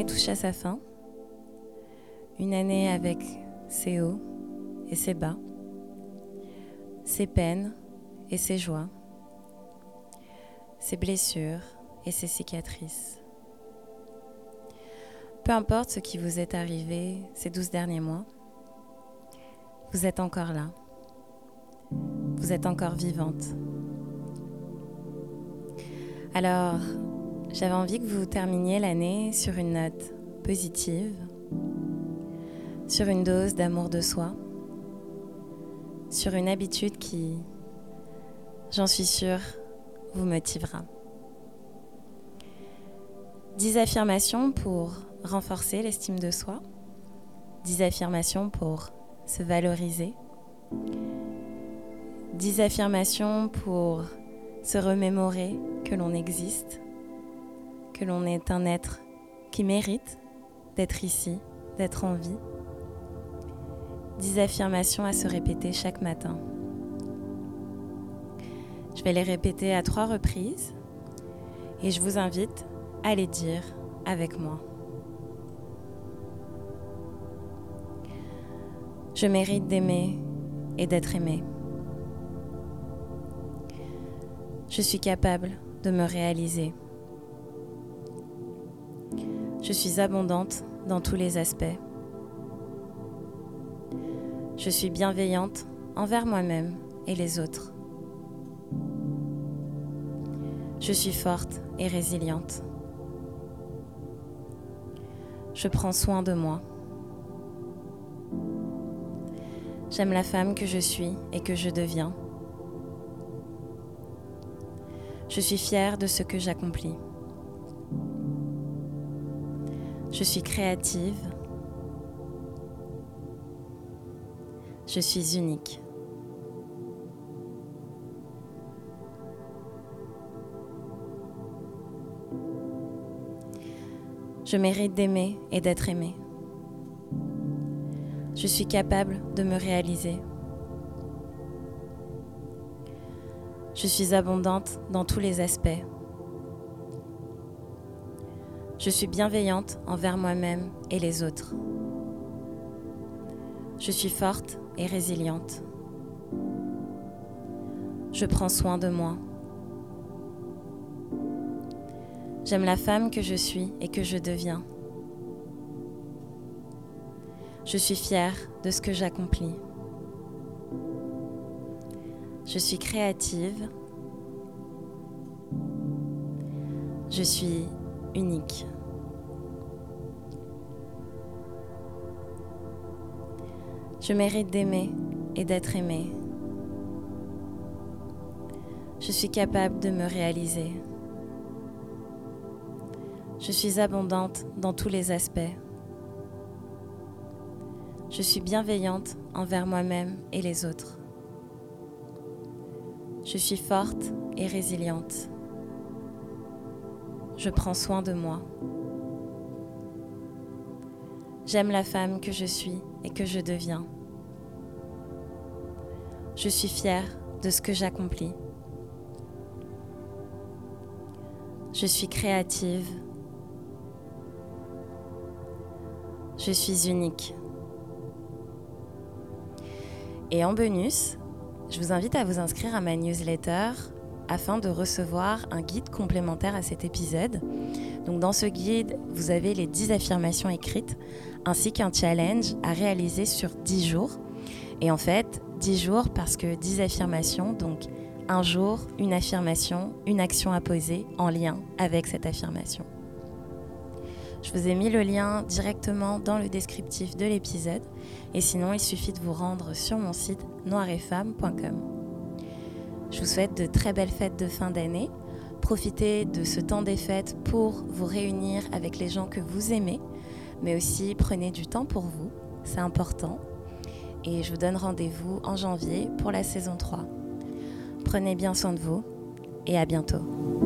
touche à sa fin. Une année avec ses hauts et ses bas, ses peines et ses joies, ses blessures et ses cicatrices. Peu importe ce qui vous est arrivé ces douze derniers mois, vous êtes encore là. Vous êtes encore vivante. Alors, j'avais envie que vous terminiez l'année sur une note positive, sur une dose d'amour de soi, sur une habitude qui, j'en suis sûre, vous motivera. Dix affirmations pour renforcer l'estime de soi, dix affirmations pour se valoriser, dix affirmations pour se remémorer que l'on existe, que l'on est un être qui mérite d'être ici, d'être en vie. Dix affirmations à se répéter chaque matin. Je vais les répéter à trois reprises et je vous invite à les dire avec moi. Je mérite d'aimer et d'être aimé. Je suis capable de me réaliser. Je suis abondante dans tous les aspects. Je suis bienveillante envers moi-même et les autres. Je suis forte et résiliente. Je prends soin de moi. J'aime la femme que je suis et que je deviens. Je suis fière de ce que j'accomplis. Je suis créative. Je suis unique. Je mérite d'aimer et d'être aimée. Je suis capable de me réaliser. Je suis abondante dans tous les aspects. Je suis bienveillante envers moi-même et les autres. Je suis forte et résiliente. Je prends soin de moi. J'aime la femme que je suis et que je deviens. Je suis fière de ce que j'accomplis. Je suis créative. Je suis unique. Je mérite d'aimer et d'être aimée. Je suis capable de me réaliser. Je suis abondante dans tous les aspects. Je suis bienveillante envers moi-même et les autres. Je suis forte et résiliente. Je prends soin de moi. J'aime la femme que je suis et que je deviens. Je suis fière de ce que j'accomplis. Je suis créative. Je suis unique. Et en bonus, je vous invite à vous inscrire à ma newsletter afin de recevoir un guide complémentaire à cet épisode. Donc dans ce guide, vous avez les 10 affirmations écrites ainsi qu'un challenge à réaliser sur 10 jours. Et en fait, 10 jours parce que 10 affirmations, donc un jour, une affirmation, une action à poser en lien avec cette affirmation. Je vous ai mis le lien directement dans le descriptif de l'épisode et sinon il suffit de vous rendre sur mon site noiretfemme.com. Je vous souhaite de très belles fêtes de fin d'année. Profitez de ce temps des fêtes pour vous réunir avec les gens que vous aimez, mais aussi prenez du temps pour vous, c'est important. Et je vous donne rendez-vous en janvier pour la saison 3. Prenez bien soin de vous et à bientôt.